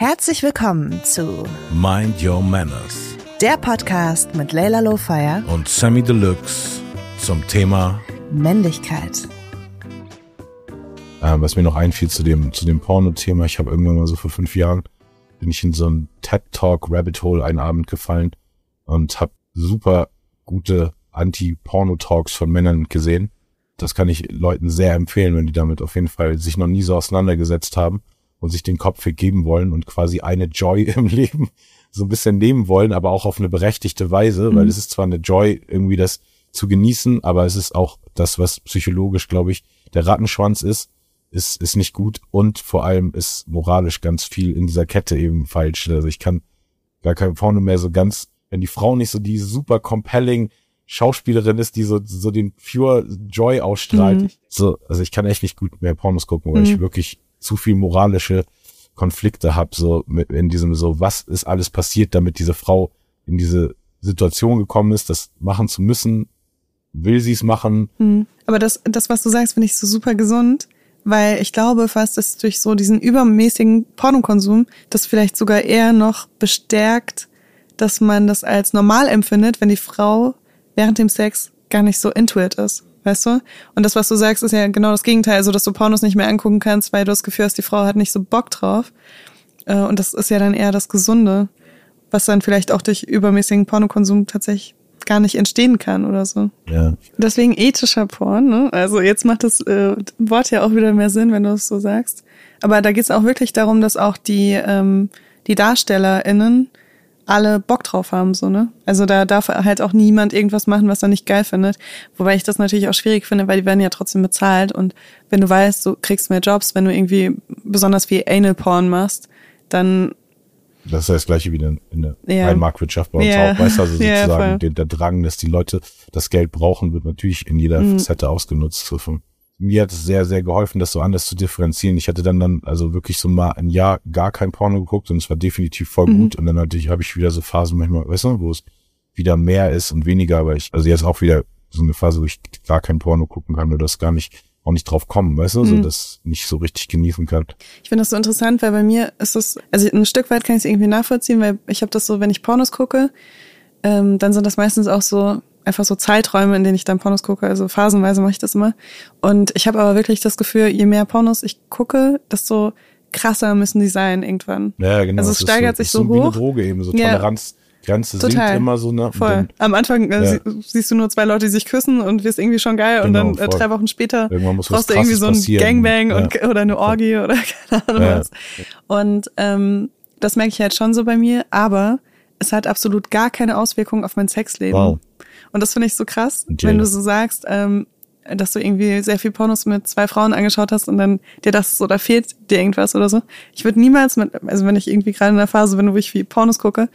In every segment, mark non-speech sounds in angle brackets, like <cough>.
Herzlich willkommen zu Mind Your Manners der Podcast mit Leila Lowfire und Sammy Deluxe zum Thema Männlichkeit. Ähm, was mir noch einfiel zu dem, zu dem Porno-Thema, ich habe irgendwann mal so vor fünf Jahren, bin ich in so ein TED-Talk-Rabbit Hole einen Abend gefallen und habe super gute Anti-Porno-Talks von Männern gesehen. Das kann ich Leuten sehr empfehlen, wenn die damit auf jeden Fall sich noch nie so auseinandergesetzt haben und sich den Kopf vergeben wollen und quasi eine Joy <laughs> im Leben so ein bisschen nehmen wollen, aber auch auf eine berechtigte Weise, mhm. weil es ist zwar eine Joy, irgendwie das zu genießen, aber es ist auch das, was psychologisch, glaube ich, der Rattenschwanz ist, ist, ist nicht gut und vor allem ist moralisch ganz viel in dieser Kette eben falsch. Also ich kann gar kein Porno mehr so ganz, wenn die Frau nicht so die super compelling Schauspielerin ist, die so, so den pure Joy ausstrahlt. Mhm. So, also ich kann echt nicht gut mehr Pornos gucken, weil mhm. ich wirklich zu viel moralische Konflikte habe, so mit, in diesem so, was ist alles passiert, damit diese Frau in diese Situation gekommen ist, das machen zu müssen, will sie es machen. Hm. Aber das, das, was du sagst, finde ich so super gesund, weil ich glaube fast, dass durch so diesen übermäßigen Pornokonsum das vielleicht sogar eher noch bestärkt, dass man das als normal empfindet, wenn die Frau während dem Sex gar nicht so intuit ist weißt du? Und das, was du sagst, ist ja genau das Gegenteil, also dass du Pornos nicht mehr angucken kannst, weil du das Gefühl hast, die Frau hat nicht so Bock drauf. Äh, und das ist ja dann eher das Gesunde, was dann vielleicht auch durch übermäßigen Pornokonsum tatsächlich gar nicht entstehen kann oder so. Ja. Deswegen ethischer Porn, ne? Also jetzt macht das äh, Wort ja auch wieder mehr Sinn, wenn du es so sagst. Aber da geht es auch wirklich darum, dass auch die, ähm, die DarstellerInnen alle Bock drauf haben, so, ne? Also da darf halt auch niemand irgendwas machen, was er nicht geil findet. Wobei ich das natürlich auch schwierig finde, weil die werden ja trotzdem bezahlt und wenn du weißt, du kriegst mehr Jobs, wenn du irgendwie besonders viel Anal Porn machst, dann das ist ja das gleiche wie in der ja. Marktwirtschaft bei uns ja. auch, weißt du, also <laughs> sozusagen ja, der, der Drang, dass die Leute das Geld brauchen, wird natürlich in jeder mhm. Facette ausgenutzt. So von, mir hat es sehr, sehr geholfen, das so anders zu differenzieren. Ich hatte dann dann also wirklich so mal ein Jahr gar kein Porno geguckt und es war definitiv voll mhm. gut. Und dann hatte ich, habe ich wieder so Phasen manchmal, weißt du, wo es wieder mehr ist und weniger, aber ich, also jetzt auch wieder so eine Phase, wo ich gar kein Porno gucken kann oder das gar nicht auch nicht drauf kommen, weißt du, mhm. so das nicht so richtig genießen kann. Ich finde das so interessant, weil bei mir ist es, also ein Stück weit kann ich es irgendwie nachvollziehen, weil ich habe das so, wenn ich Pornos gucke, ähm, dann sind das meistens auch so einfach so Zeiträume, in denen ich dann Pornos gucke. Also phasenweise mache ich das immer. Und ich habe aber wirklich das Gefühl, je mehr Pornos ich gucke, desto krasser müssen die sein irgendwann. Ja, genau. Also es steigert so, sich so, so hoch. Wie eine Droge eben, so Toleranz. Ja. Grenze Total. sinkt immer so, ne? Voll. Am Anfang äh, ja. siehst du nur zwei Leute, die sich küssen und wirst irgendwie schon geil genau, und dann äh, drei Wochen später brauchst du irgendwie so ein Gangbang ja. und, oder eine Orgie oder <laughs> keine Ahnung ja. was. Und ähm, das merke ich halt schon so bei mir, aber es hat absolut gar keine Auswirkungen auf mein Sexleben. Wow. Und das finde ich so krass, okay. wenn du so sagst, ähm, dass du irgendwie sehr viel Pornos mit zwei Frauen angeschaut hast und dann dir das so, da fehlt dir irgendwas oder so. Ich würde niemals mit, also wenn ich irgendwie gerade in der Phase bin, wo ich viel Pornos gucke,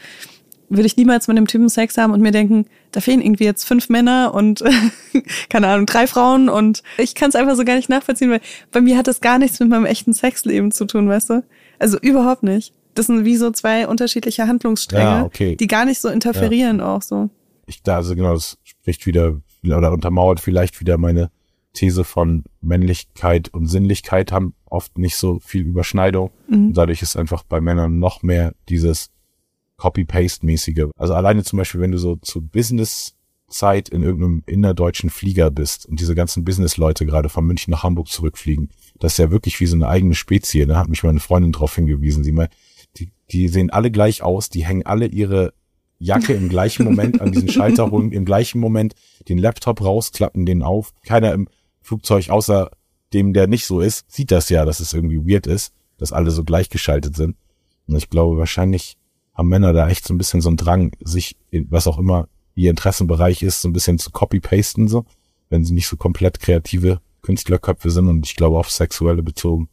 würde ich niemals mit dem Typen Sex haben und mir denken, da fehlen irgendwie jetzt fünf Männer und <laughs> keine Ahnung, drei Frauen und ich kann es einfach so gar nicht nachvollziehen, weil bei mir hat das gar nichts mit meinem echten Sexleben zu tun, weißt du? Also überhaupt nicht. Das sind wie so zwei unterschiedliche Handlungsstränge, ja, okay. die gar nicht so interferieren ja. auch so ich da, also genau, das spricht wieder oder untermauert vielleicht wieder meine These von Männlichkeit und Sinnlichkeit haben oft nicht so viel Überschneidung. Mhm. Dadurch ist einfach bei Männern noch mehr dieses Copy-Paste-mäßige. Also alleine zum Beispiel, wenn du so zu Business-Zeit in irgendeinem innerdeutschen Flieger bist und diese ganzen Business-Leute gerade von München nach Hamburg zurückfliegen, das ist ja wirklich wie so eine eigene Spezie. Da hat mich meine Freundin drauf hingewiesen. Sie meint, die, die sehen alle gleich aus, die hängen alle ihre Jacke im gleichen Moment an diesen Schalter holen, im gleichen Moment den Laptop rausklappen, den auf. Keiner im Flugzeug, außer dem, der nicht so ist, sieht das ja, dass es irgendwie weird ist, dass alle so gleichgeschaltet sind. Und ich glaube, wahrscheinlich haben Männer da echt so ein bisschen so einen Drang, sich, was auch immer ihr Interessenbereich ist, so ein bisschen zu copy-pasten, so, wenn sie nicht so komplett kreative Künstlerköpfe sind. Und ich glaube, auf sexuelle bezogen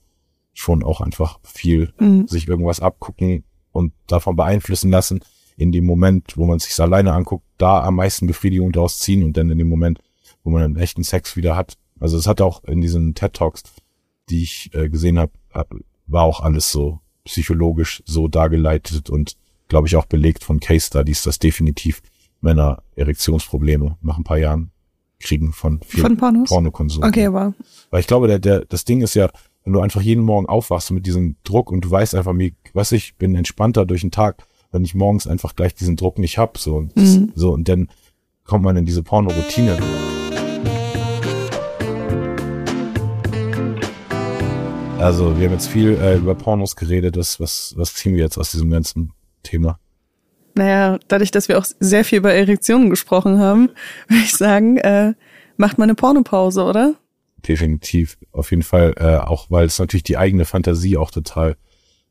schon auch einfach viel mhm. sich irgendwas abgucken und davon beeinflussen lassen in dem Moment, wo man sich alleine anguckt, da am meisten Befriedigung daraus ziehen und dann in dem Moment, wo man einen echten Sex wieder hat. Also es hat auch in diesen TED Talks, die ich äh, gesehen habe, war auch alles so psychologisch so dargeleitet und glaube ich auch belegt von Case Studies, dass definitiv Männer Erektionsprobleme nach ein paar Jahren kriegen von viel von Pornos? Pornokonsum. Okay, aber weil ich glaube, der, der das Ding ist ja, wenn du einfach jeden Morgen aufwachst mit diesem Druck und du weißt einfach, mir, was ich bin entspannter durch den Tag, wenn ich morgens einfach gleich diesen Druck nicht hab, so, mhm. so, und dann kommt man in diese Porno-Routine. Also, wir haben jetzt viel äh, über Pornos geredet. Was, was, was ziehen wir jetzt aus diesem ganzen Thema? Naja, dadurch, dass wir auch sehr viel über Erektionen gesprochen haben, <laughs> würde ich sagen, äh, macht mal eine Pornopause, oder? Definitiv. Auf jeden Fall, äh, auch weil es natürlich die eigene Fantasie auch total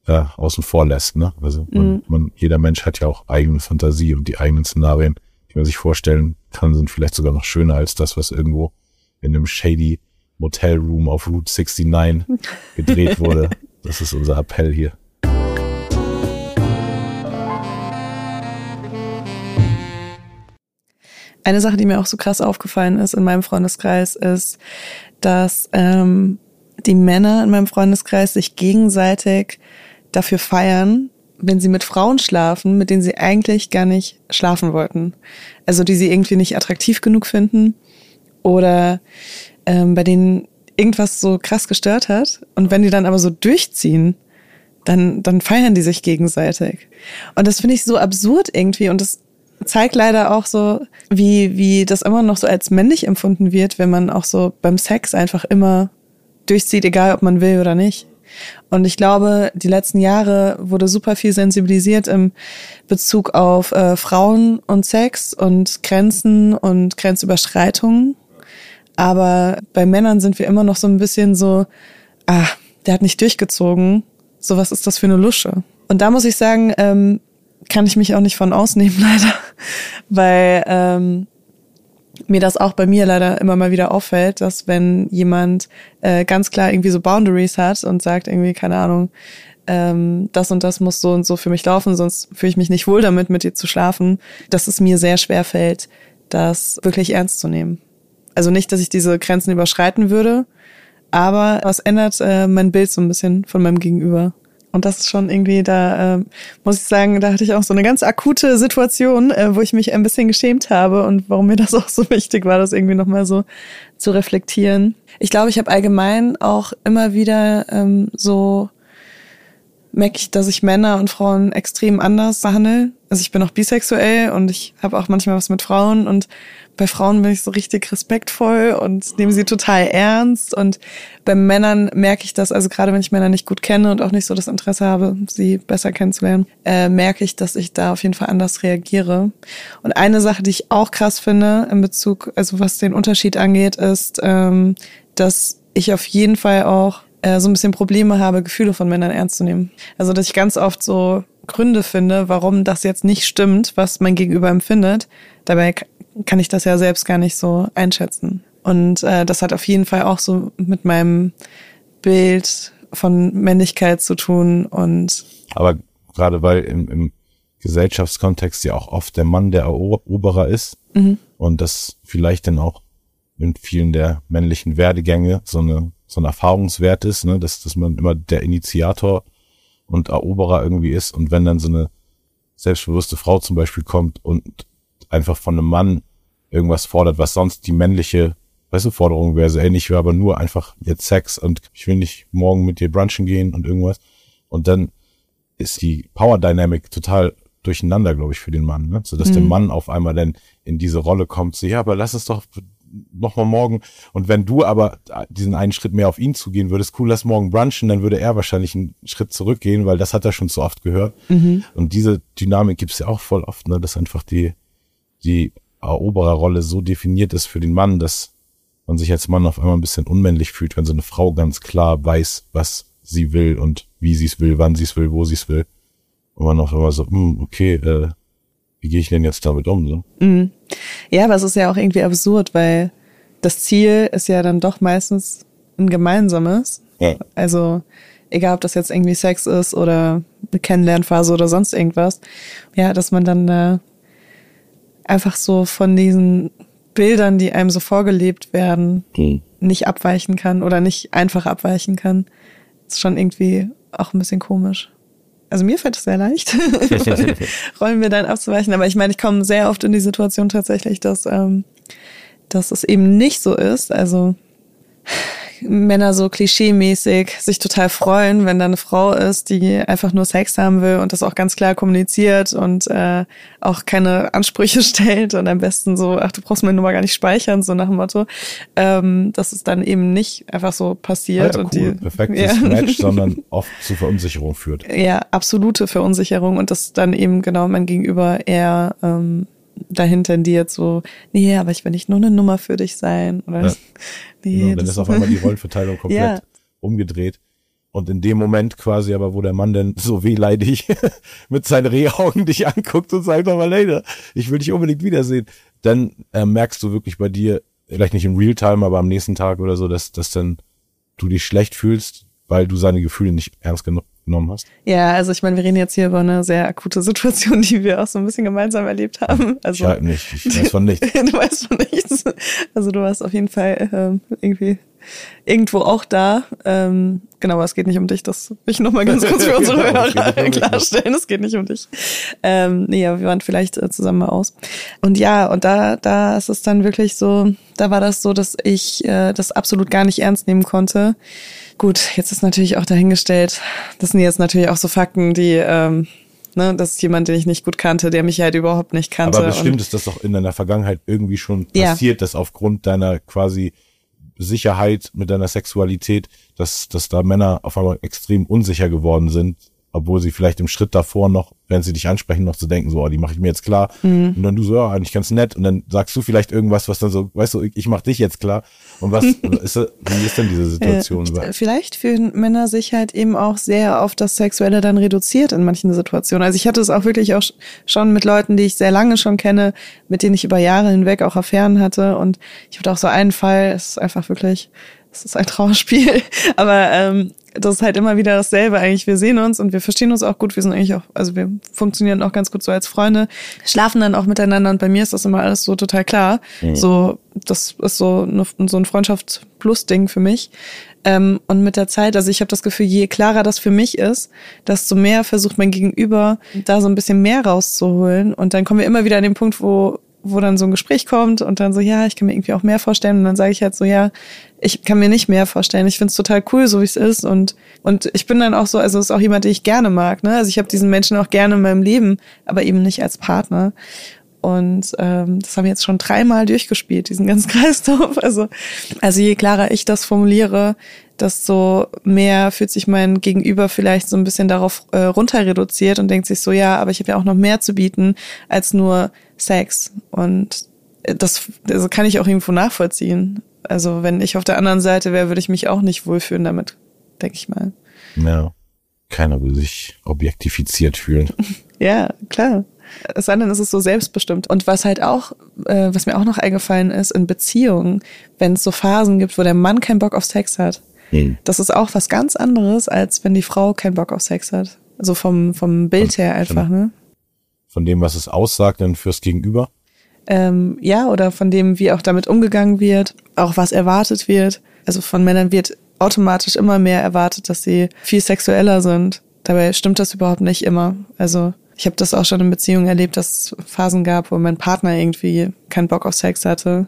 äh, außen vor lässt. Ne? Also man, mhm. man, jeder Mensch hat ja auch eigene Fantasie und die eigenen Szenarien, die man sich vorstellen kann, sind vielleicht sogar noch schöner als das, was irgendwo in einem shady Motelroom auf Route 69 <laughs> gedreht wurde. Das ist unser Appell hier. Eine Sache, die mir auch so krass aufgefallen ist in meinem Freundeskreis, ist, dass ähm, die Männer in meinem Freundeskreis sich gegenseitig dafür feiern, wenn sie mit Frauen schlafen, mit denen sie eigentlich gar nicht schlafen wollten. Also die sie irgendwie nicht attraktiv genug finden oder ähm, bei denen irgendwas so krass gestört hat. Und wenn die dann aber so durchziehen, dann, dann feiern die sich gegenseitig. Und das finde ich so absurd irgendwie. Und das zeigt leider auch so, wie, wie das immer noch so als männlich empfunden wird, wenn man auch so beim Sex einfach immer durchzieht, egal ob man will oder nicht. Und ich glaube, die letzten Jahre wurde super viel sensibilisiert im Bezug auf äh, Frauen und Sex und Grenzen und Grenzüberschreitungen. Aber bei Männern sind wir immer noch so ein bisschen so, ah, der hat nicht durchgezogen. So was ist das für eine Lusche? Und da muss ich sagen, ähm, kann ich mich auch nicht von ausnehmen, <laughs> leider. Weil ähm, mir das auch bei mir leider immer mal wieder auffällt, dass wenn jemand äh, ganz klar irgendwie so Boundaries hat und sagt irgendwie, keine Ahnung, ähm, das und das muss so und so für mich laufen, sonst fühle ich mich nicht wohl damit, mit dir zu schlafen, dass es mir sehr schwer fällt, das wirklich ernst zu nehmen. Also nicht, dass ich diese Grenzen überschreiten würde, aber was ändert äh, mein Bild so ein bisschen von meinem Gegenüber. Und das ist schon irgendwie, da äh, muss ich sagen, da hatte ich auch so eine ganz akute Situation, äh, wo ich mich ein bisschen geschämt habe und warum mir <laughs> das auch so wichtig war, das irgendwie nochmal so zu reflektieren. Ich glaube, ich habe allgemein auch immer wieder ähm, so merke ich, dass ich Männer und Frauen extrem anders behandle. Also ich bin auch bisexuell und ich habe auch manchmal was mit Frauen und bei Frauen bin ich so richtig respektvoll und nehme sie total ernst. Und bei Männern merke ich das, also gerade wenn ich Männer nicht gut kenne und auch nicht so das Interesse habe, sie besser kennenzulernen, äh, merke ich, dass ich da auf jeden Fall anders reagiere. Und eine Sache, die ich auch krass finde in Bezug, also was den Unterschied angeht, ist, ähm, dass ich auf jeden Fall auch äh, so ein bisschen Probleme habe, Gefühle von Männern ernst zu nehmen. Also dass ich ganz oft so Gründe finde, warum das jetzt nicht stimmt, was mein Gegenüber empfindet. Dabei kann ich das ja selbst gar nicht so einschätzen. Und äh, das hat auf jeden Fall auch so mit meinem Bild von Männlichkeit zu tun und. Aber gerade weil im, im Gesellschaftskontext ja auch oft der Mann der Eroberer ist mhm. und das vielleicht dann auch in vielen der männlichen Werdegänge so eine so ein Erfahrungswert ist, ne, dass, dass man immer der Initiator und Eroberer irgendwie ist und wenn dann so eine selbstbewusste Frau zum Beispiel kommt und einfach von einem Mann irgendwas fordert, was sonst die männliche, weißt du, Forderung wäre, so, ey, ich will aber nur einfach jetzt Sex und ich will nicht morgen mit dir brunchen gehen und irgendwas. Und dann ist die Power Dynamic total durcheinander, glaube ich, für den Mann, ne? so dass mhm. der Mann auf einmal dann in diese Rolle kommt, so, ja, aber lass es doch noch mal morgen. Und wenn du aber diesen einen Schritt mehr auf ihn zugehen würdest, cool, lass morgen brunchen, dann würde er wahrscheinlich einen Schritt zurückgehen, weil das hat er schon so oft gehört. Mhm. Und diese Dynamik gibt's ja auch voll oft, ne, dass einfach die, die Erobererrolle so definiert ist für den Mann, dass man sich als Mann auf einmal ein bisschen unmännlich fühlt, wenn so eine Frau ganz klar weiß, was sie will und wie sie es will, wann sie es will, wo sie es will. Und man auch immer so, hm, okay, äh, wie gehe ich denn jetzt damit um? So? Mhm. Ja, aber es ist ja auch irgendwie absurd, weil das Ziel ist ja dann doch meistens ein gemeinsames. Ja. Also egal, ob das jetzt irgendwie Sex ist oder eine Kennenlernphase oder sonst irgendwas. Ja, dass man dann äh, einfach so von diesen Bildern, die einem so vorgelebt werden, mhm. nicht abweichen kann oder nicht einfach abweichen kann. Ist schon irgendwie auch ein bisschen komisch. Also mir fällt es sehr leicht, <laughs> Rollen wir dann abzuweichen. Aber ich meine, ich komme sehr oft in die Situation tatsächlich, dass, ähm, dass es eben nicht so ist. Also Männer so klischeemäßig sich total freuen, wenn da eine Frau ist, die einfach nur Sex haben will und das auch ganz klar kommuniziert und äh, auch keine Ansprüche <laughs> stellt und am besten so, ach, du brauchst meine Nummer gar nicht speichern, so nach dem Motto, ähm, dass es dann eben nicht einfach so passiert. Ja, und cool. die, Perfektes ja. Match, <laughs> sondern oft zu Verunsicherung führt. Ja, absolute Verunsicherung und das dann eben genau mein Gegenüber eher ähm, dahin tendiert, so, nee, aber ich will nicht nur eine Nummer für dich sein. Oder ja. <laughs> nee, genau, dann ist auf einmal die <laughs> Rollenverteilung komplett ja. umgedreht. Und in dem Moment quasi aber, wo der Mann dann so wehleidig <laughs> mit seinen Rehaugen dich anguckt und sagt, aber leider, ich will dich unbedingt wiedersehen, dann äh, merkst du wirklich bei dir, vielleicht nicht im Realtime, aber am nächsten Tag oder so, dass, dass dann du dich schlecht fühlst, weil du seine Gefühle nicht ernst genug genommen hast? Ja, also ich meine, wir reden jetzt hier über eine sehr akute Situation, die wir auch so ein bisschen gemeinsam erlebt haben. Also, ich halt nicht, ich weiß von nichts. <laughs> du weißt von nichts. Also du warst auf jeden Fall ähm, irgendwie irgendwo auch da. Ähm, genau, aber es geht nicht um dich. Das will ich nochmal ganz kurz für <laughs> unsere genau, Hörer klarstellen. Es geht nicht um dich. Ähm, nee, aber wir waren vielleicht äh, zusammen mal aus. Und ja, und da, da ist es dann wirklich so, da war das so, dass ich äh, das absolut gar nicht ernst nehmen konnte. Gut, jetzt ist natürlich auch dahingestellt, das sind jetzt natürlich auch so Fakten, die, ähm, ne, das ist jemand, den ich nicht gut kannte, der mich halt überhaupt nicht kannte. Aber bestimmt ist das doch in deiner Vergangenheit irgendwie schon passiert, ja. dass aufgrund deiner quasi Sicherheit mit deiner Sexualität, dass, dass da Männer auf einmal extrem unsicher geworden sind, obwohl sie vielleicht im Schritt davor noch, wenn sie dich ansprechen, noch zu denken, so, oh, die mache ich mir jetzt klar. Mhm. Und dann du so, ja, eigentlich ganz nett. Und dann sagst du vielleicht irgendwas, was dann so, weißt du, ich mach dich jetzt klar. Und was <laughs> ist, wie ist denn diese Situation? Äh, vielleicht fühlen Männer sich halt eben auch sehr auf das Sexuelle dann reduziert in manchen Situationen. Also ich hatte es auch wirklich auch schon mit Leuten, die ich sehr lange schon kenne, mit denen ich über Jahre hinweg auch Affären hatte. Und ich hatte auch so einen Fall, es ist einfach wirklich, es ist ein Trauerspiel. <laughs> Aber ähm, das ist halt immer wieder dasselbe eigentlich. Wir sehen uns und wir verstehen uns auch gut. Wir sind eigentlich auch, also wir funktionieren auch ganz gut so als Freunde, schlafen dann auch miteinander und bei mir ist das immer alles so total klar. Mhm. So, das ist so, eine, so ein Freundschaft-Plus-Ding für mich. Ähm, und mit der Zeit, also ich habe das Gefühl, je klarer das für mich ist, desto mehr versucht mein Gegenüber, da so ein bisschen mehr rauszuholen. Und dann kommen wir immer wieder an den Punkt, wo wo dann so ein Gespräch kommt und dann so, ja, ich kann mir irgendwie auch mehr vorstellen. Und dann sage ich halt so, ja, ich kann mir nicht mehr vorstellen. Ich finde es total cool, so wie es ist. Und, und ich bin dann auch so, also ist auch jemand, den ich gerne mag. Ne? Also ich habe diesen Menschen auch gerne in meinem Leben, aber eben nicht als Partner. Und ähm, das haben wir jetzt schon dreimal durchgespielt, diesen ganzen <laughs> Kreislauf. Also, also je klarer ich das formuliere, desto mehr fühlt sich mein Gegenüber vielleicht so ein bisschen darauf äh, runter reduziert und denkt sich so, ja, aber ich habe ja auch noch mehr zu bieten als nur Sex. Und das also kann ich auch irgendwo nachvollziehen. Also wenn ich auf der anderen Seite wäre, würde ich mich auch nicht wohlfühlen damit, denke ich mal. Ja, keiner will sich objektifiziert fühlen. <laughs> ja, klar. Es sei denn, es ist so selbstbestimmt. Und was halt auch, äh, was mir auch noch eingefallen ist, in Beziehungen, wenn es so Phasen gibt, wo der Mann keinen Bock auf Sex hat, hm. das ist auch was ganz anderes, als wenn die Frau keinen Bock auf Sex hat. Also vom, vom Bild her einfach, ne? Von dem, was es aussagt, dann fürs Gegenüber? Ähm, ja, oder von dem, wie auch damit umgegangen wird, auch was erwartet wird. Also von Männern wird automatisch immer mehr erwartet, dass sie viel sexueller sind. Dabei stimmt das überhaupt nicht immer. Also ich habe das auch schon in Beziehungen erlebt, dass es Phasen gab, wo mein Partner irgendwie keinen Bock auf Sex hatte.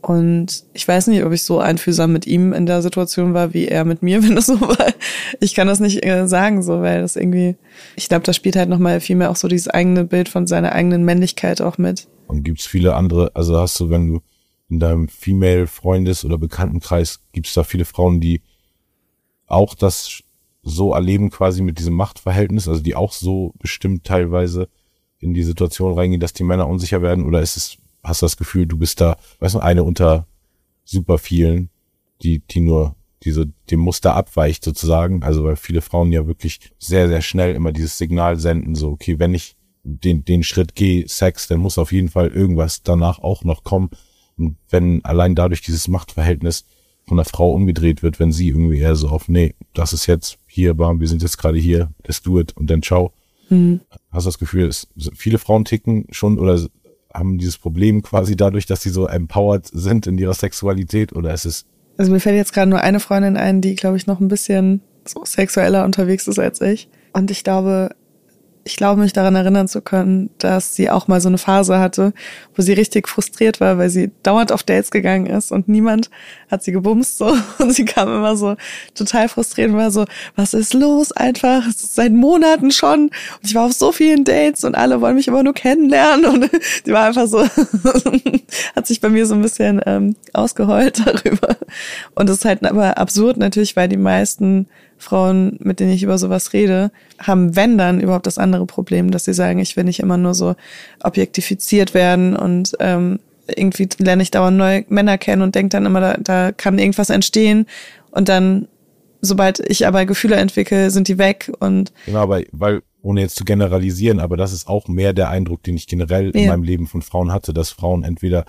Und ich weiß nicht, ob ich so einfühlsam mit ihm in der Situation war, wie er mit mir, <laughs> wenn das so war. Ich kann das nicht äh, sagen, so, weil das irgendwie, ich glaube, da spielt halt nochmal viel mehr auch so dieses eigene Bild von seiner eigenen Männlichkeit auch mit. Und gibt's viele andere, also hast du, wenn du in deinem Female-Freundes- oder Bekanntenkreis, gibt's da viele Frauen, die auch das so erleben quasi mit diesem Machtverhältnis, also die auch so bestimmt teilweise in die Situation reingehen, dass die Männer unsicher werden? Oder ist es, hast du das Gefühl, du bist da, weißt du, eine unter super vielen, die, die nur diese, dem Muster abweicht sozusagen? Also weil viele Frauen ja wirklich sehr, sehr schnell immer dieses Signal senden, so, okay, wenn ich den, den Schritt gehe, Sex, dann muss auf jeden Fall irgendwas danach auch noch kommen. Und wenn allein dadurch dieses Machtverhältnis von der Frau umgedreht wird, wenn sie irgendwie eher so auf, nee, das ist jetzt hier, bam, wir sind jetzt gerade hier, let's do it und dann ciao. Mhm. Hast du das Gefühl, es, viele Frauen ticken schon oder haben dieses Problem quasi dadurch, dass sie so empowered sind in ihrer Sexualität oder ist es? Also mir fällt jetzt gerade nur eine Freundin ein, die, glaube ich, noch ein bisschen so sexueller unterwegs ist als ich. Und ich glaube, ich glaube mich daran erinnern zu können, dass sie auch mal so eine Phase hatte, wo sie richtig frustriert war, weil sie dauernd auf Dates gegangen ist und niemand hat sie gebumst so. <laughs> Und sie kam immer so total frustriert und war so, was ist los? Einfach? Seit Monaten schon. Und ich war auf so vielen Dates und alle wollen mich immer nur kennenlernen. Und <laughs> die war einfach so, <laughs> hat sich bei mir so ein bisschen ähm, ausgeheult darüber. Und das ist halt aber absurd natürlich, weil die meisten Frauen, mit denen ich über sowas rede, haben, wenn dann, überhaupt das andere Problem, dass sie sagen, ich will nicht immer nur so objektifiziert werden und ähm, irgendwie lerne ich dauernd neue Männer kennen und denke dann immer, da, da kann irgendwas entstehen. Und dann, sobald ich aber Gefühle entwickle, sind die weg und Genau, aber weil, ohne jetzt zu generalisieren, aber das ist auch mehr der Eindruck, den ich generell in meinem Leben von Frauen hatte, dass Frauen entweder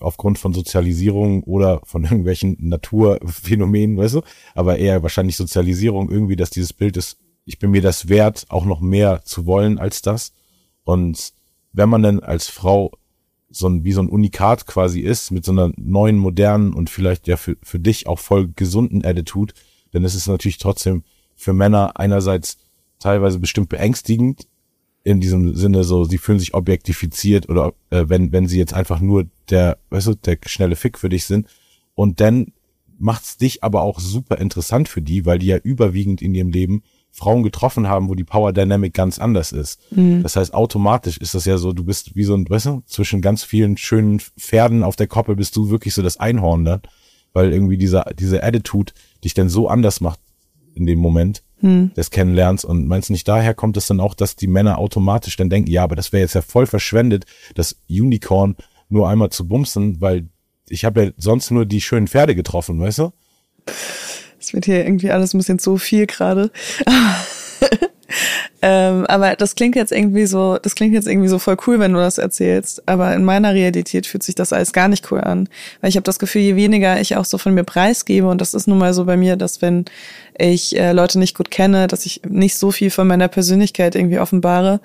aufgrund von Sozialisierung oder von irgendwelchen Naturphänomenen, weißt du, aber eher wahrscheinlich Sozialisierung irgendwie, dass dieses Bild ist, ich bin mir das wert, auch noch mehr zu wollen als das. Und wenn man dann als Frau so ein, wie so ein Unikat quasi ist, mit so einer neuen, modernen und vielleicht ja für, für dich auch voll gesunden Attitude, dann ist es natürlich trotzdem für Männer einerseits teilweise bestimmt beängstigend, in diesem Sinne so, sie fühlen sich objektifiziert oder äh, wenn, wenn sie jetzt einfach nur der, weißt du, der schnelle Fick für dich sind. Und dann macht's dich aber auch super interessant für die, weil die ja überwiegend in ihrem Leben Frauen getroffen haben, wo die Power Dynamic ganz anders ist. Mhm. Das heißt, automatisch ist das ja so, du bist wie so ein, weißt du, zwischen ganz vielen schönen Pferden auf der Koppel bist du wirklich so das Einhorn dann, weil irgendwie dieser, diese Attitude dich dann so anders macht in dem Moment hm. des Kennenlernens. Und meinst du nicht, daher kommt es dann auch, dass die Männer automatisch dann denken, ja, aber das wäre jetzt ja voll verschwendet, das Unicorn nur einmal zu bumsen, weil ich habe ja sonst nur die schönen Pferde getroffen, weißt du? Es wird hier irgendwie alles ein bisschen zu viel gerade. <laughs> ähm, aber das klingt jetzt irgendwie so, das klingt jetzt irgendwie so voll cool, wenn du das erzählst. Aber in meiner Realität fühlt sich das alles gar nicht cool an. Weil ich habe das Gefühl, je weniger ich auch so von mir preisgebe, und das ist nun mal so bei mir, dass wenn ich äh, Leute nicht gut kenne, dass ich nicht so viel von meiner Persönlichkeit irgendwie offenbare,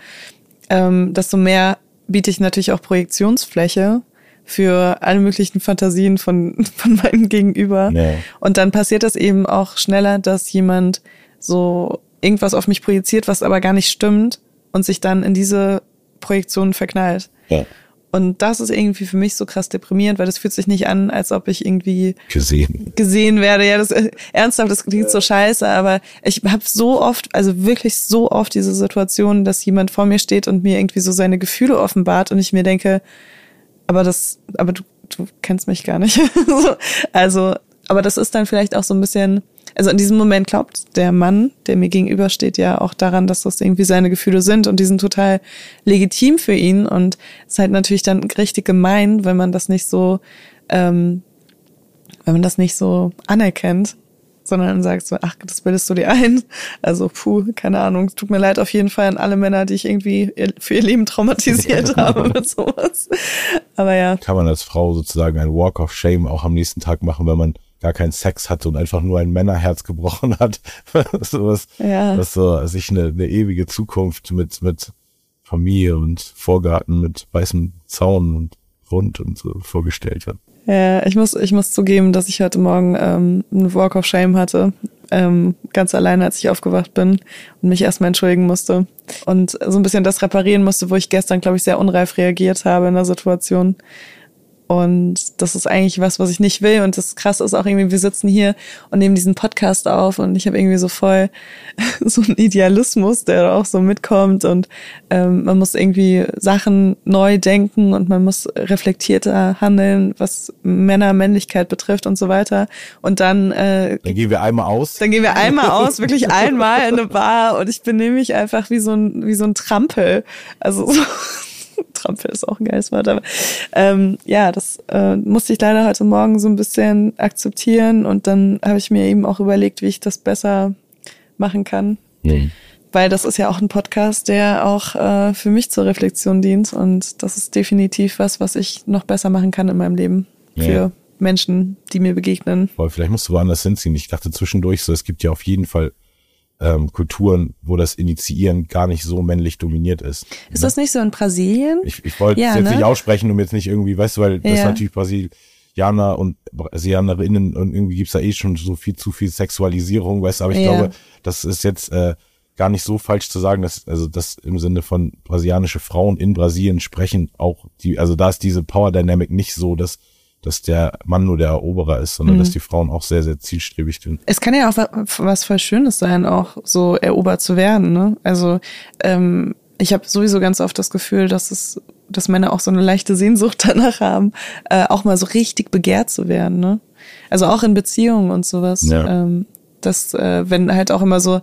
ähm, desto mehr biete ich natürlich auch Projektionsfläche für alle möglichen Fantasien von, <laughs> von meinem Gegenüber. Nee. Und dann passiert das eben auch schneller, dass jemand so irgendwas auf mich projiziert, was aber gar nicht stimmt und sich dann in diese Projektion verknallt. Ja. Und das ist irgendwie für mich so krass deprimierend, weil das fühlt sich nicht an, als ob ich irgendwie gesehen gesehen werde. Ja, das äh, ernsthaft, das klingt so scheiße, aber ich habe so oft, also wirklich so oft diese Situation, dass jemand vor mir steht und mir irgendwie so seine Gefühle offenbart und ich mir denke, aber das, aber du, du kennst mich gar nicht. <laughs> also, aber das ist dann vielleicht auch so ein bisschen also in diesem Moment glaubt der Mann, der mir gegenübersteht, ja auch daran, dass das irgendwie seine Gefühle sind und die sind total legitim für ihn und es ist halt natürlich dann richtig gemein, wenn man das nicht so, ähm, wenn man das nicht so anerkennt, sondern sagt so, ach, das bildest du dir ein. Also, puh, keine Ahnung. Tut mir leid auf jeden Fall an alle Männer, die ich irgendwie für ihr Leben traumatisiert <laughs> habe mit sowas. Aber ja. Kann man als Frau sozusagen ein Walk of Shame auch am nächsten Tag machen, wenn man gar keinen Sex hatte und einfach nur ein Männerherz gebrochen hat. <laughs> so was, ja. was so sich eine, eine ewige Zukunft mit, mit Familie und Vorgarten mit weißem Zaun und Hund und so vorgestellt hat. Ja, ich muss, ich muss zugeben, dass ich heute Morgen ähm, einen Walk of Shame hatte. Ähm, ganz alleine, als ich aufgewacht bin und mich erstmal entschuldigen musste. Und so ein bisschen das reparieren musste, wo ich gestern, glaube ich, sehr unreif reagiert habe in der Situation. Und das ist eigentlich was, was ich nicht will. Und das krass ist auch irgendwie, wir sitzen hier und nehmen diesen Podcast auf und ich habe irgendwie so voll <laughs> so einen Idealismus, der auch so mitkommt. Und ähm, man muss irgendwie Sachen neu denken und man muss reflektierter handeln, was Männer, Männlichkeit betrifft und so weiter. Und dann äh, Dann gehen wir einmal aus. Dann gehen wir einmal aus, wirklich einmal in eine Bar und ich benehme mich einfach wie so ein, wie so ein Trampel. Also so <laughs> Trampel ist auch ein geiles Wort, aber ähm, ja, das äh, musste ich leider heute Morgen so ein bisschen akzeptieren und dann habe ich mir eben auch überlegt, wie ich das besser machen kann. Mhm. Weil das ist ja auch ein Podcast, der auch äh, für mich zur Reflexion dient und das ist definitiv was, was ich noch besser machen kann in meinem Leben. Ja. Für Menschen, die mir begegnen. Boah, vielleicht musst du woanders hinziehen. Ich dachte zwischendurch so, es gibt ja auf jeden Fall ähm, Kulturen, wo das Initiieren gar nicht so männlich dominiert ist. Ist ne? das nicht so in Brasilien? Ich, ich wollte ja, jetzt ne? nicht aussprechen, um jetzt nicht irgendwie, weißt du, weil das ja. natürlich Brasilianer und Brasilianerinnen und irgendwie gibt's da eh schon so viel zu viel Sexualisierung, weißt du, aber ich ja. glaube, das ist jetzt äh, gar nicht so falsch zu sagen, dass, also das im Sinne von brasilianische Frauen in Brasilien sprechen auch die, also da ist diese Power Dynamic nicht so, dass dass der Mann nur der Eroberer ist, sondern mhm. dass die Frauen auch sehr, sehr zielstrebig sind. Es kann ja auch was voll Schönes sein, auch so erobert zu werden. Ne? Also ähm, ich habe sowieso ganz oft das Gefühl, dass es, dass Männer auch so eine leichte Sehnsucht <laughs> danach haben, äh, auch mal so richtig begehrt zu werden. Ne? Also auch in Beziehungen und sowas. Ja. Ähm, dass äh, wenn halt auch immer so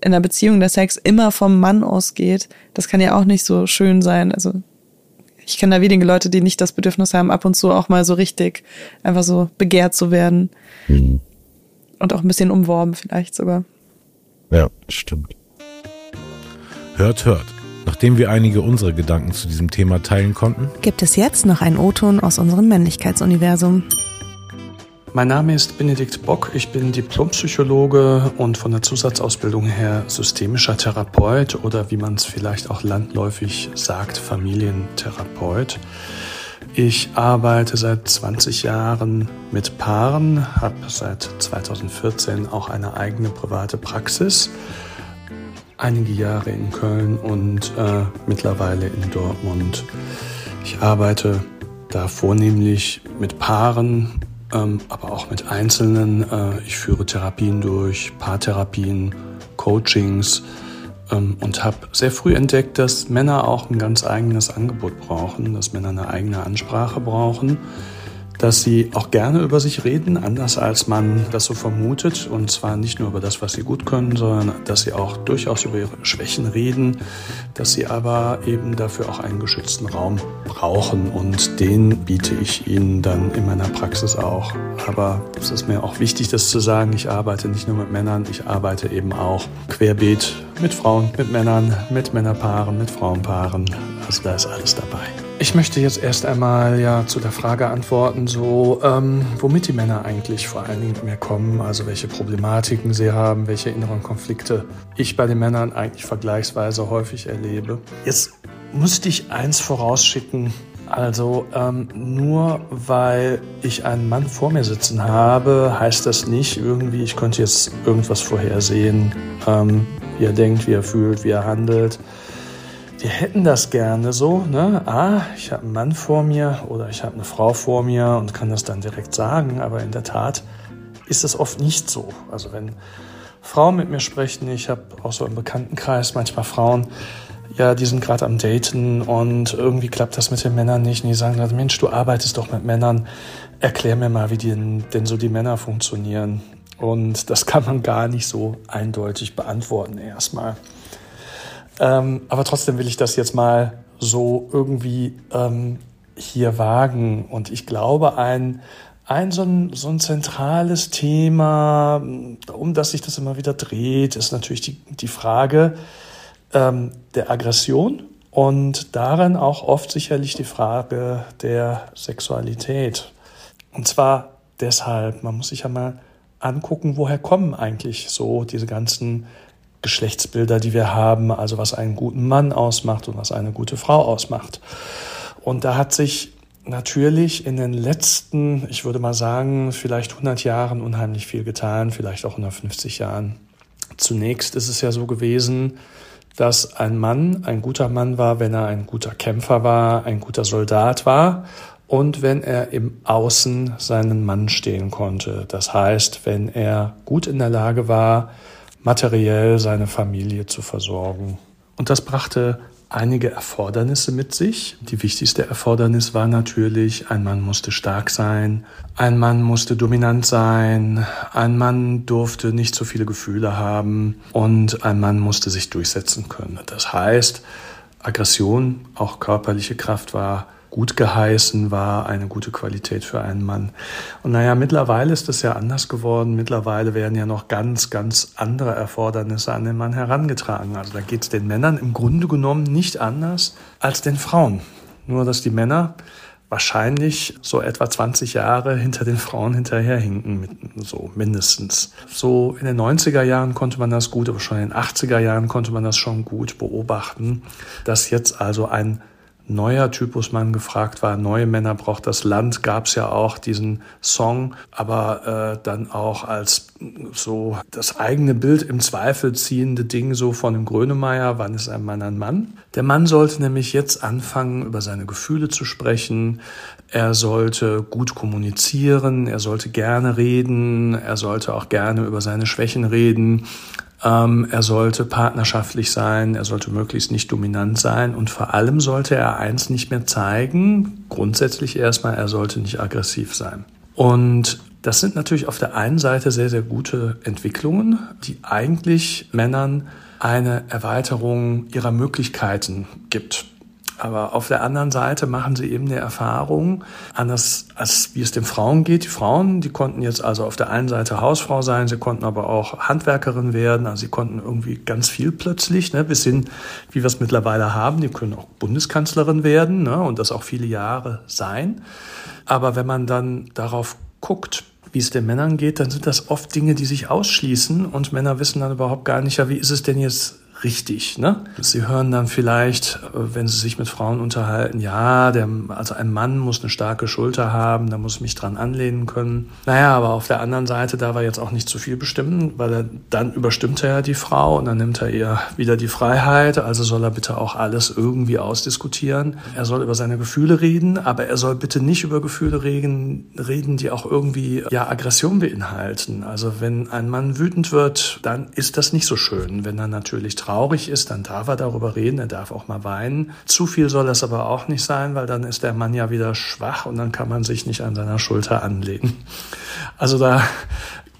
in einer Beziehung der Sex immer vom Mann ausgeht, das kann ja auch nicht so schön sein. Also ich kenne da wenige Leute, die nicht das Bedürfnis haben, ab und zu auch mal so richtig einfach so begehrt zu werden. Mhm. Und auch ein bisschen umworben vielleicht sogar. Ja, stimmt. Hört, hört. Nachdem wir einige unserer Gedanken zu diesem Thema teilen konnten, gibt es jetzt noch einen O-Ton aus unserem Männlichkeitsuniversum. Mein Name ist Benedikt Bock, ich bin Diplompsychologe und von der Zusatzausbildung her systemischer Therapeut oder wie man es vielleicht auch landläufig sagt, Familientherapeut. Ich arbeite seit 20 Jahren mit Paaren, habe seit 2014 auch eine eigene private Praxis, einige Jahre in Köln und äh, mittlerweile in Dortmund. Ich arbeite da vornehmlich mit Paaren ähm, aber auch mit Einzelnen. Äh, ich führe Therapien durch, Paartherapien, Coachings ähm, und habe sehr früh entdeckt, dass Männer auch ein ganz eigenes Angebot brauchen, dass Männer eine eigene Ansprache brauchen dass sie auch gerne über sich reden, anders als man das so vermutet. Und zwar nicht nur über das, was sie gut können, sondern dass sie auch durchaus über ihre Schwächen reden, dass sie aber eben dafür auch einen geschützten Raum brauchen. Und den biete ich ihnen dann in meiner Praxis auch. Aber es ist mir auch wichtig, das zu sagen. Ich arbeite nicht nur mit Männern, ich arbeite eben auch querbeet mit Frauen, mit Männern, mit Männerpaaren, mit Frauenpaaren. Also da ist alles dabei. Ich möchte jetzt erst einmal ja zu der Frage antworten, so ähm, womit die Männer eigentlich vor allen Dingen mir kommen, also welche Problematiken sie haben, welche inneren Konflikte ich bei den Männern eigentlich vergleichsweise häufig erlebe. Jetzt müsste ich eins vorausschicken. Also ähm, nur weil ich einen Mann vor mir sitzen habe, heißt das nicht irgendwie, ich könnte jetzt irgendwas vorhersehen, ähm, wie er denkt, wie er fühlt, wie er handelt die hätten das gerne so, ne? Ah, ich habe einen Mann vor mir oder ich habe eine Frau vor mir und kann das dann direkt sagen, aber in der Tat ist es oft nicht so. Also wenn Frauen mit mir sprechen, ich habe auch so im Bekanntenkreis manchmal Frauen, ja, die sind gerade am Daten und irgendwie klappt das mit den Männern nicht. Und die sagen dann, Mensch, du arbeitest doch mit Männern, erklär mir mal, wie denn, denn so die Männer funktionieren. Und das kann man gar nicht so eindeutig beantworten erstmal. Ähm, aber trotzdem will ich das jetzt mal so irgendwie ähm, hier wagen. Und ich glaube, ein, ein so, ein so ein zentrales Thema, um das sich das immer wieder dreht, ist natürlich die, die Frage ähm, der Aggression und darin auch oft sicherlich die Frage der Sexualität. Und zwar deshalb, man muss sich ja mal angucken, woher kommen eigentlich so diese ganzen Geschlechtsbilder, die wir haben, also was einen guten Mann ausmacht und was eine gute Frau ausmacht. Und da hat sich natürlich in den letzten, ich würde mal sagen, vielleicht 100 Jahren unheimlich viel getan, vielleicht auch 150 Jahren. Zunächst ist es ja so gewesen, dass ein Mann ein guter Mann war, wenn er ein guter Kämpfer war, ein guter Soldat war und wenn er im Außen seinen Mann stehen konnte. Das heißt, wenn er gut in der Lage war, materiell seine Familie zu versorgen. Und das brachte einige Erfordernisse mit sich. Die wichtigste Erfordernis war natürlich, ein Mann musste stark sein, ein Mann musste dominant sein, ein Mann durfte nicht so viele Gefühle haben und ein Mann musste sich durchsetzen können. Das heißt, Aggression, auch körperliche Kraft war gut geheißen war, eine gute Qualität für einen Mann. Und naja, mittlerweile ist es ja anders geworden. Mittlerweile werden ja noch ganz, ganz andere Erfordernisse an den Mann herangetragen. Also da geht es den Männern im Grunde genommen nicht anders als den Frauen. Nur, dass die Männer wahrscheinlich so etwa 20 Jahre hinter den Frauen hinterherhinken, so mindestens. So in den 90er Jahren konnte man das gut, aber schon in den 80er Jahren konnte man das schon gut beobachten, dass jetzt also ein neuer Typus Mann gefragt war. Neue Männer braucht das Land, gab es ja auch diesen Song, aber äh, dann auch als so das eigene Bild im Zweifel ziehende Ding so von dem Grönemeyer, wann ist ein Mann ein Mann? Der Mann sollte nämlich jetzt anfangen, über seine Gefühle zu sprechen. Er sollte gut kommunizieren, er sollte gerne reden, er sollte auch gerne über seine Schwächen reden. Ähm, er sollte partnerschaftlich sein, er sollte möglichst nicht dominant sein und vor allem sollte er eins nicht mehr zeigen, grundsätzlich erstmal, er sollte nicht aggressiv sein. Und das sind natürlich auf der einen Seite sehr, sehr gute Entwicklungen, die eigentlich Männern eine Erweiterung ihrer Möglichkeiten gibt. Aber auf der anderen Seite machen sie eben eine Erfahrung, anders als wie es den Frauen geht. Die Frauen, die konnten jetzt also auf der einen Seite Hausfrau sein, sie konnten aber auch Handwerkerin werden, also sie konnten irgendwie ganz viel plötzlich, ne, bis hin, wie wir es mittlerweile haben, die können auch Bundeskanzlerin werden ne, und das auch viele Jahre sein. Aber wenn man dann darauf guckt, wie es den Männern geht, dann sind das oft Dinge, die sich ausschließen und Männer wissen dann überhaupt gar nicht, ja, wie ist es denn jetzt richtig. Ne? Sie hören dann vielleicht, äh, wenn Sie sich mit Frauen unterhalten, ja, der, also ein Mann muss eine starke Schulter haben, da muss ich mich dran anlehnen können. Naja, aber auf der anderen Seite darf er jetzt auch nicht zu viel bestimmen, weil er, dann überstimmt er ja die Frau und dann nimmt er ihr wieder die Freiheit. Also soll er bitte auch alles irgendwie ausdiskutieren. Er soll über seine Gefühle reden, aber er soll bitte nicht über Gefühle reden, reden die auch irgendwie ja Aggression beinhalten. Also wenn ein Mann wütend wird, dann ist das nicht so schön. Wenn er natürlich traurig ist, dann darf er darüber reden, er darf auch mal weinen. Zu viel soll es aber auch nicht sein, weil dann ist der Mann ja wieder schwach und dann kann man sich nicht an seiner Schulter anlegen. Also da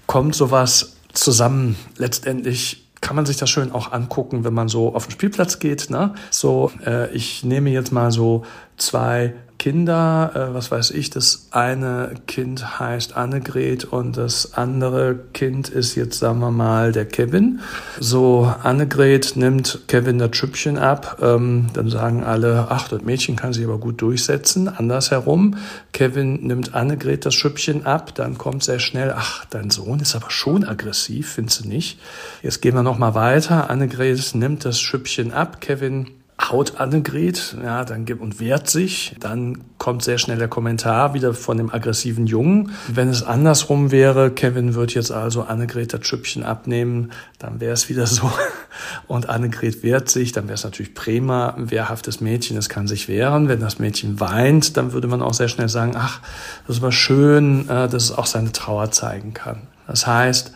kommt sowas zusammen. Letztendlich kann man sich das schön auch angucken, wenn man so auf den Spielplatz geht. Ne? So, äh, ich nehme jetzt mal so zwei Kinder, äh, was weiß ich, das eine Kind heißt Annegret und das andere Kind ist jetzt, sagen wir mal, der Kevin. So, Annegret nimmt Kevin das Schüppchen ab, ähm, dann sagen alle, ach, das Mädchen kann sich aber gut durchsetzen. Andersherum, Kevin nimmt Annegret das Schüppchen ab, dann kommt sehr schnell, ach, dein Sohn ist aber schon aggressiv, findest du nicht? Jetzt gehen wir nochmal weiter. Annegret nimmt das Schüppchen ab, Kevin haut Annegret, ja, dann gibt und wehrt sich. Dann kommt sehr schnell der Kommentar wieder von dem aggressiven Jungen. Wenn es andersrum wäre, Kevin wird jetzt also Annegret das Schüppchen abnehmen, dann wäre es wieder so. <laughs> Und Annegret wehrt sich, dann wäre es natürlich prima, ein wehrhaftes Mädchen, es kann sich wehren. Wenn das Mädchen weint, dann würde man auch sehr schnell sagen, ach, das ist aber schön, äh, dass es auch seine Trauer zeigen kann. Das heißt,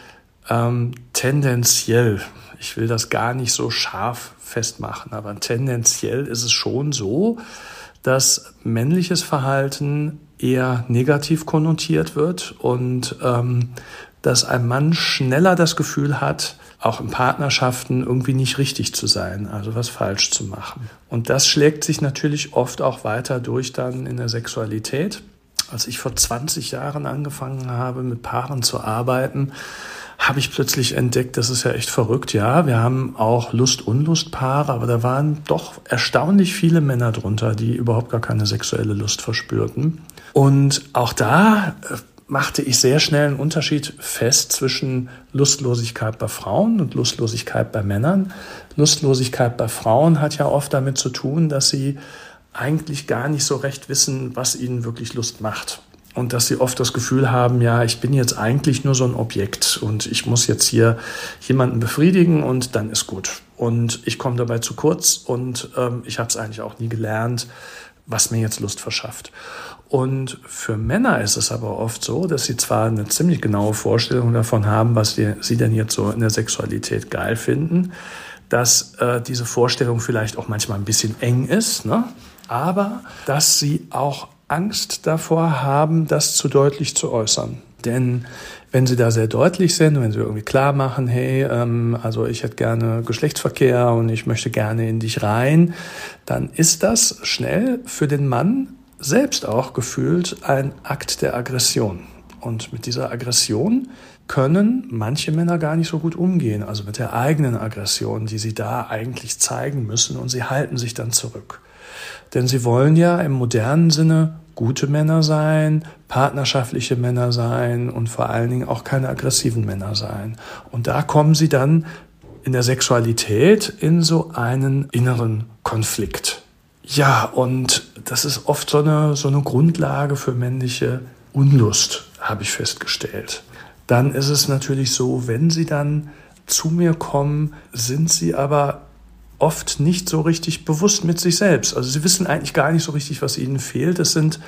ähm, tendenziell, ich will das gar nicht so scharf festmachen. Aber tendenziell ist es schon so, dass männliches Verhalten eher negativ konnotiert wird und ähm, dass ein Mann schneller das Gefühl hat, auch in Partnerschaften irgendwie nicht richtig zu sein, also was falsch zu machen. Und das schlägt sich natürlich oft auch weiter durch dann in der Sexualität. Als ich vor 20 Jahren angefangen habe, mit Paaren zu arbeiten, habe ich plötzlich entdeckt, das ist ja echt verrückt. Ja, wir haben auch Lust-Unlust-Paare, aber da waren doch erstaunlich viele Männer drunter, die überhaupt gar keine sexuelle Lust verspürten. Und auch da äh, machte ich sehr schnell einen Unterschied fest zwischen Lustlosigkeit bei Frauen und Lustlosigkeit bei Männern. Lustlosigkeit bei Frauen hat ja oft damit zu tun, dass sie eigentlich gar nicht so recht wissen, was ihnen wirklich Lust macht und dass sie oft das Gefühl haben, ja, ich bin jetzt eigentlich nur so ein Objekt und ich muss jetzt hier jemanden befriedigen und dann ist gut. Und ich komme dabei zu kurz und ähm, ich habe es eigentlich auch nie gelernt, was mir jetzt Lust verschafft. Und für Männer ist es aber oft so, dass sie zwar eine ziemlich genaue Vorstellung davon haben, was die, sie denn jetzt so in der Sexualität geil finden, dass äh, diese Vorstellung vielleicht auch manchmal ein bisschen eng ist, ne? aber dass sie auch Angst davor haben, das zu deutlich zu äußern. Denn wenn sie da sehr deutlich sind, wenn sie irgendwie klar machen, hey, ähm, also ich hätte gerne Geschlechtsverkehr und ich möchte gerne in dich rein, dann ist das schnell für den Mann selbst auch gefühlt ein Akt der Aggression. Und mit dieser Aggression können manche Männer gar nicht so gut umgehen, also mit der eigenen Aggression, die sie da eigentlich zeigen müssen und sie halten sich dann zurück. Denn sie wollen ja im modernen Sinne gute Männer sein, partnerschaftliche Männer sein und vor allen Dingen auch keine aggressiven Männer sein. Und da kommen sie dann in der Sexualität in so einen inneren Konflikt. Ja, und das ist oft so eine, so eine Grundlage für männliche Unlust, habe ich festgestellt. Dann ist es natürlich so, wenn sie dann zu mir kommen, sind sie aber oft nicht so richtig bewusst mit sich selbst. Also sie wissen eigentlich gar nicht so richtig, was ihnen fehlt. Es sind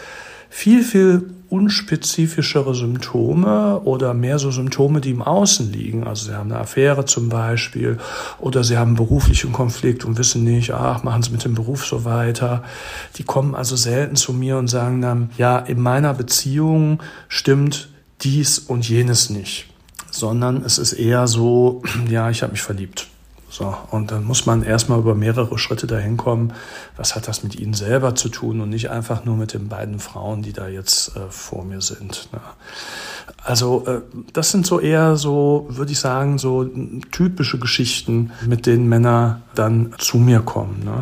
viel, viel unspezifischere Symptome oder mehr so Symptome, die im Außen liegen. Also sie haben eine Affäre zum Beispiel oder sie haben einen beruflichen Konflikt und wissen nicht, ach, machen sie mit dem Beruf so weiter. Die kommen also selten zu mir und sagen dann, ja, in meiner Beziehung stimmt dies und jenes nicht, sondern es ist eher so, <clears throat> ja, ich habe mich verliebt. So, und dann muss man erstmal über mehrere Schritte dahin kommen, was hat das mit ihnen selber zu tun und nicht einfach nur mit den beiden Frauen, die da jetzt äh, vor mir sind. Ne? Also äh, das sind so eher so, würde ich sagen, so typische Geschichten, mit denen Männer dann zu mir kommen. Ne?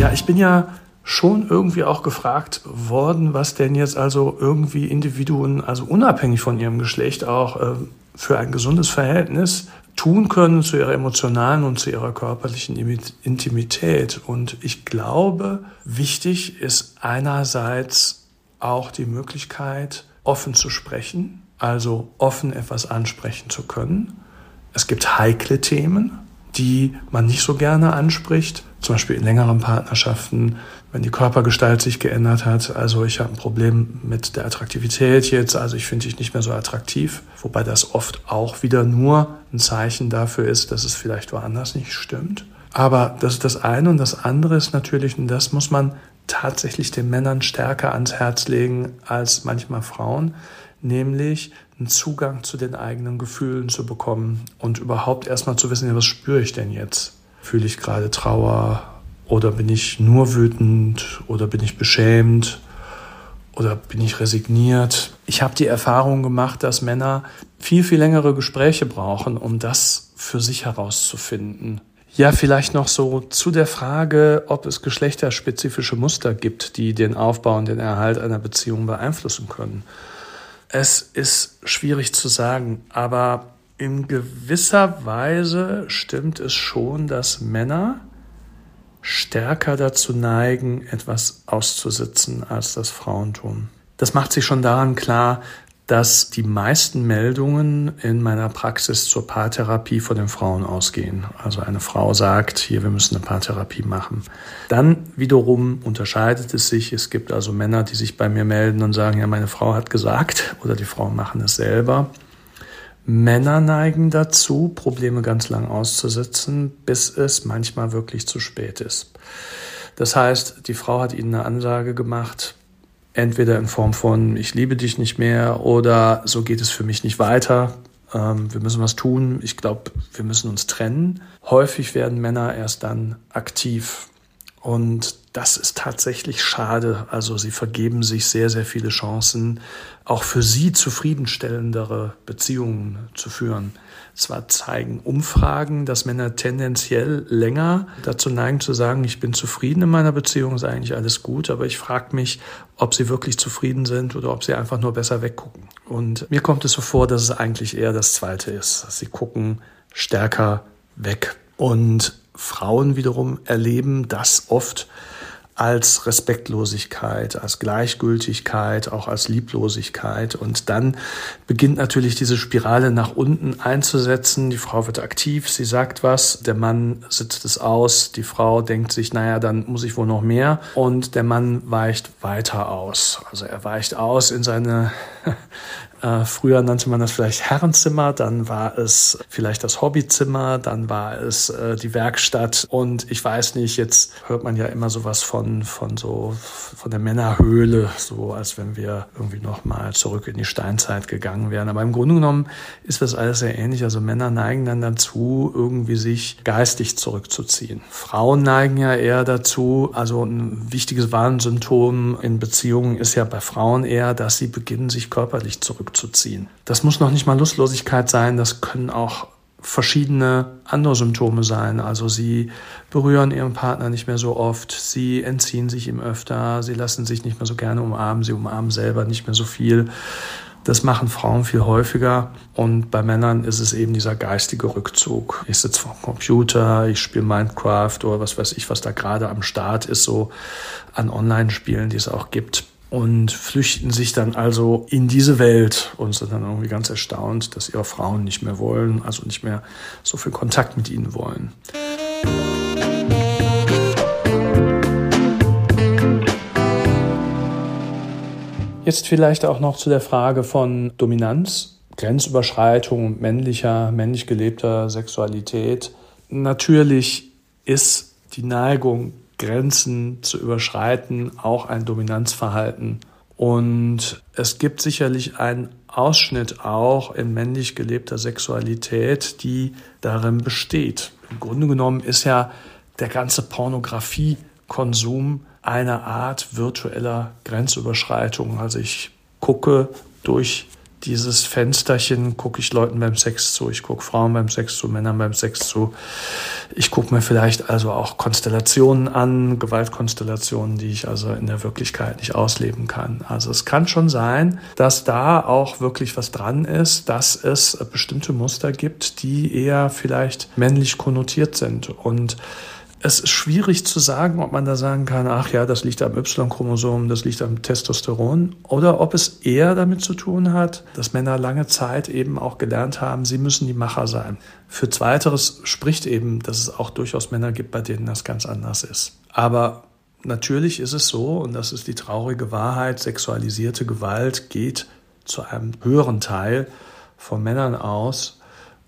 Ja, ich bin ja schon irgendwie auch gefragt worden, was denn jetzt also irgendwie Individuen, also unabhängig von ihrem Geschlecht auch äh, für ein gesundes Verhältnis tun können zu ihrer emotionalen und zu ihrer körperlichen Intimität. Und ich glaube, wichtig ist einerseits auch die Möglichkeit, offen zu sprechen, also offen etwas ansprechen zu können. Es gibt heikle Themen, die man nicht so gerne anspricht, zum Beispiel in längeren Partnerschaften wenn die Körpergestalt sich geändert hat. Also ich habe ein Problem mit der Attraktivität jetzt, also ich finde dich nicht mehr so attraktiv, wobei das oft auch wieder nur ein Zeichen dafür ist, dass es vielleicht woanders nicht stimmt. Aber das ist das eine und das andere ist natürlich, und das muss man tatsächlich den Männern stärker ans Herz legen als manchmal Frauen, nämlich einen Zugang zu den eigenen Gefühlen zu bekommen und überhaupt erstmal zu wissen, ja, was spüre ich denn jetzt? Fühle ich gerade Trauer, oder bin ich nur wütend oder bin ich beschämt oder bin ich resigniert? Ich habe die Erfahrung gemacht, dass Männer viel, viel längere Gespräche brauchen, um das für sich herauszufinden. Ja, vielleicht noch so zu der Frage, ob es geschlechterspezifische Muster gibt, die den Aufbau und den Erhalt einer Beziehung beeinflussen können. Es ist schwierig zu sagen, aber in gewisser Weise stimmt es schon, dass Männer stärker dazu neigen, etwas auszusitzen, als das Frauen tun. Das macht sich schon daran klar, dass die meisten Meldungen in meiner Praxis zur Paartherapie von den Frauen ausgehen. Also eine Frau sagt, hier, wir müssen eine Paartherapie machen. Dann wiederum unterscheidet es sich. Es gibt also Männer, die sich bei mir melden und sagen, ja, meine Frau hat gesagt oder die Frauen machen es selber. Männer neigen dazu, Probleme ganz lang auszusetzen, bis es manchmal wirklich zu spät ist. Das heißt, die Frau hat ihnen eine Ansage gemacht, entweder in Form von ich liebe dich nicht mehr oder so geht es für mich nicht weiter. Ähm, wir müssen was tun. Ich glaube, wir müssen uns trennen. Häufig werden Männer erst dann aktiv. Und das ist tatsächlich schade. Also sie vergeben sich sehr, sehr viele Chancen, auch für sie zufriedenstellendere Beziehungen zu führen. Zwar zeigen Umfragen, dass Männer tendenziell länger dazu neigen zu sagen, ich bin zufrieden in meiner Beziehung, ist eigentlich alles gut, aber ich frage mich, ob sie wirklich zufrieden sind oder ob sie einfach nur besser weggucken. Und mir kommt es so vor, dass es eigentlich eher das Zweite ist. Sie gucken stärker weg. Und Frauen wiederum erleben das oft als Respektlosigkeit, als Gleichgültigkeit, auch als Lieblosigkeit. Und dann beginnt natürlich diese Spirale nach unten einzusetzen. Die Frau wird aktiv, sie sagt was, der Mann sitzt es aus, die Frau denkt sich, naja, dann muss ich wohl noch mehr. Und der Mann weicht weiter aus. Also er weicht aus in seine äh, früher nannte man das vielleicht Herrenzimmer, dann war es vielleicht das Hobbyzimmer, dann war es äh, die Werkstatt und ich weiß nicht, jetzt hört man ja immer sowas von, von so, von der Männerhöhle, so als wenn wir irgendwie nochmal zurück in die Steinzeit gegangen wären. Aber im Grunde genommen ist das alles sehr ähnlich. Also Männer neigen dann dazu, irgendwie sich geistig zurückzuziehen. Frauen neigen ja eher dazu, also ein wichtiges Warnsymptom in Beziehungen ist ja bei Frauen eher, dass sie beginnen, sich körperlich zurückzuziehen zurückzuziehen. Das muss noch nicht mal Lustlosigkeit sein, das können auch verschiedene andere Symptome sein. Also sie berühren ihren Partner nicht mehr so oft, sie entziehen sich ihm öfter, sie lassen sich nicht mehr so gerne umarmen, sie umarmen selber nicht mehr so viel. Das machen Frauen viel häufiger und bei Männern ist es eben dieser geistige Rückzug. Ich sitze vor dem Computer, ich spiele Minecraft oder was weiß ich, was da gerade am Start ist, so an Online-Spielen, die es auch gibt und flüchten sich dann also in diese Welt und sind dann irgendwie ganz erstaunt, dass ihre Frauen nicht mehr wollen, also nicht mehr so viel Kontakt mit ihnen wollen. Jetzt vielleicht auch noch zu der Frage von Dominanz, Grenzüberschreitung männlicher, männlich gelebter Sexualität. Natürlich ist die Neigung, Grenzen zu überschreiten, auch ein Dominanzverhalten. Und es gibt sicherlich einen Ausschnitt auch in männlich gelebter Sexualität, die darin besteht. Im Grunde genommen ist ja der ganze Pornografiekonsum eine Art virtueller Grenzüberschreitung. Also ich gucke durch dieses Fensterchen, gucke ich Leuten beim Sex zu, ich gucke Frauen beim Sex zu, Männern beim Sex zu. Ich gucke mir vielleicht also auch Konstellationen an, Gewaltkonstellationen, die ich also in der Wirklichkeit nicht ausleben kann. Also es kann schon sein, dass da auch wirklich was dran ist, dass es bestimmte Muster gibt, die eher vielleicht männlich konnotiert sind und es ist schwierig zu sagen, ob man da sagen kann, ach ja, das liegt am Y-Chromosom, das liegt am Testosteron, oder ob es eher damit zu tun hat, dass Männer lange Zeit eben auch gelernt haben, sie müssen die Macher sein. Für Zweiteres spricht eben, dass es auch durchaus Männer gibt, bei denen das ganz anders ist. Aber natürlich ist es so, und das ist die traurige Wahrheit, sexualisierte Gewalt geht zu einem höheren Teil von Männern aus,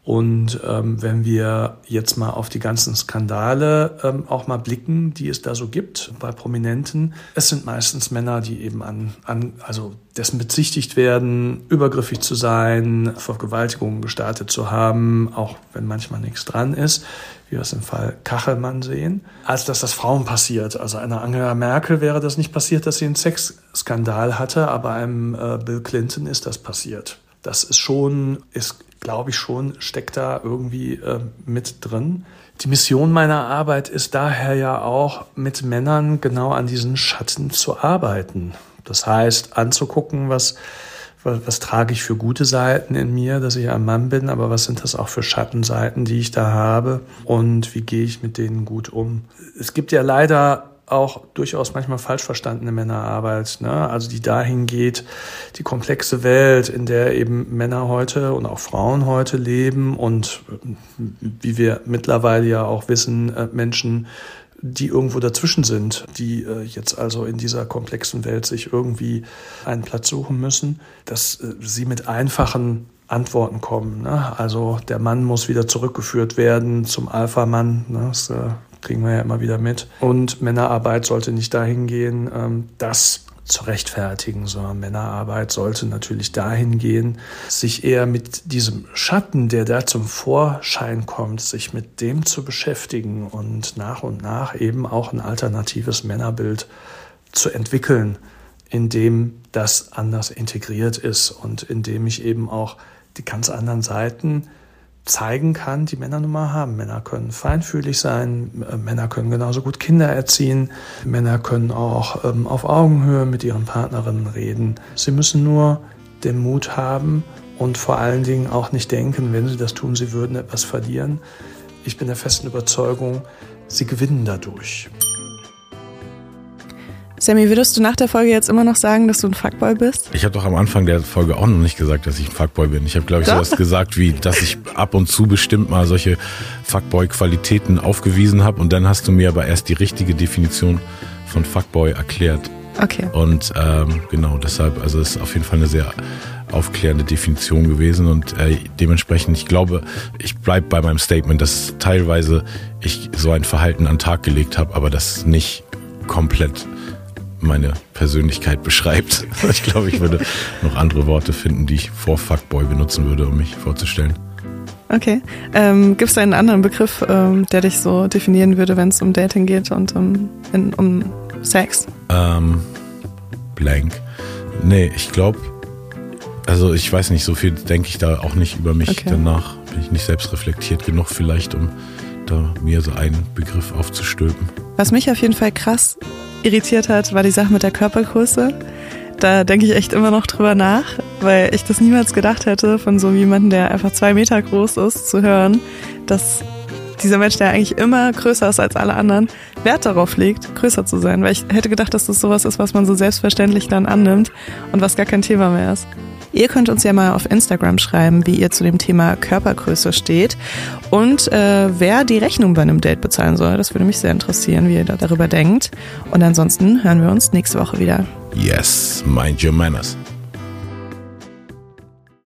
und ähm, wenn wir jetzt mal auf die ganzen Skandale ähm, auch mal blicken, die es da so gibt bei Prominenten, es sind meistens Männer, die eben an, an also dessen bezichtigt werden, übergriffig zu sein, Vergewaltigungen gestartet zu haben, auch wenn manchmal nichts dran ist, wie wir es im Fall Kachelmann sehen, als dass das Frauen passiert. Also einer Angela Merkel wäre das nicht passiert, dass sie einen Sexskandal hatte, aber einem äh, Bill Clinton ist das passiert. Das ist schon, ist glaube ich schon, steckt da irgendwie äh, mit drin. Die Mission meiner Arbeit ist daher ja auch, mit Männern genau an diesen Schatten zu arbeiten. Das heißt, anzugucken, was, was, was trage ich für gute Seiten in mir, dass ich ein Mann bin, aber was sind das auch für Schattenseiten, die ich da habe und wie gehe ich mit denen gut um. Es gibt ja leider auch durchaus manchmal falsch verstandene Männerarbeit, ne? also die dahin geht, die komplexe Welt, in der eben Männer heute und auch Frauen heute leben und wie wir mittlerweile ja auch wissen, äh, Menschen, die irgendwo dazwischen sind, die äh, jetzt also in dieser komplexen Welt sich irgendwie einen Platz suchen müssen, dass äh, sie mit einfachen Antworten kommen. Ne? Also der Mann muss wieder zurückgeführt werden zum Alpha-Mann. Ne? Das kriegen wir ja immer wieder mit. Und Männerarbeit sollte nicht dahin gehen, ähm, das zu rechtfertigen, sondern Männerarbeit sollte natürlich dahin gehen, sich eher mit diesem Schatten, der da zum Vorschein kommt, sich mit dem zu beschäftigen und nach und nach eben auch ein alternatives Männerbild zu entwickeln, in dem das anders integriert ist und in dem ich eben auch die ganz anderen Seiten zeigen kann, die Männer nun mal haben. Männer können feinfühlig sein, äh, Männer können genauso gut Kinder erziehen, Männer können auch ähm, auf Augenhöhe mit ihren Partnerinnen reden. Sie müssen nur den Mut haben und vor allen Dingen auch nicht denken, wenn sie das tun, sie würden etwas verlieren. Ich bin der festen Überzeugung, sie gewinnen dadurch. Sammy, würdest du nach der Folge jetzt immer noch sagen, dass du ein Fuckboy bist? Ich habe doch am Anfang der Folge auch noch nicht gesagt, dass ich ein Fuckboy bin. Ich habe, glaube ich, sowas gesagt wie, dass ich ab und zu bestimmt mal solche Fuckboy-Qualitäten aufgewiesen habe und dann hast du mir aber erst die richtige Definition von Fuckboy erklärt. Okay. Und ähm, genau, deshalb, also es ist auf jeden Fall eine sehr aufklärende Definition gewesen und äh, dementsprechend, ich glaube, ich bleib bei meinem Statement, dass teilweise ich so ein Verhalten an den Tag gelegt habe, aber das nicht komplett meine Persönlichkeit beschreibt. <laughs> Ich glaube, ich würde noch andere Worte finden, die ich vor Fuckboy benutzen würde, um mich vorzustellen. Okay. Ähm, Gibt es einen anderen Begriff, ähm, der dich so definieren würde, wenn es um Dating geht und um, in, um Sex? Ähm, blank. Nee, ich glaube, also ich weiß nicht, so viel denke ich da auch nicht über mich okay. danach. Bin ich nicht selbst reflektiert genug vielleicht, um da mir so einen Begriff aufzustülpen. Was mich auf jeden Fall krass irritiert hat, war die Sache mit der Körpergröße. Da denke ich echt immer noch drüber nach, weil ich das niemals gedacht hätte, von so jemandem, der einfach zwei Meter groß ist, zu hören, dass dieser Mensch, der eigentlich immer größer ist als alle anderen, Wert darauf legt, größer zu sein. Weil ich hätte gedacht, dass das sowas ist, was man so selbstverständlich dann annimmt und was gar kein Thema mehr ist. Ihr könnt uns ja mal auf Instagram schreiben, wie ihr zu dem Thema Körpergröße steht und äh, wer die Rechnung bei einem Date bezahlen soll. Das würde mich sehr interessieren, wie ihr da darüber denkt. Und ansonsten hören wir uns nächste Woche wieder. Yes, mind your manners.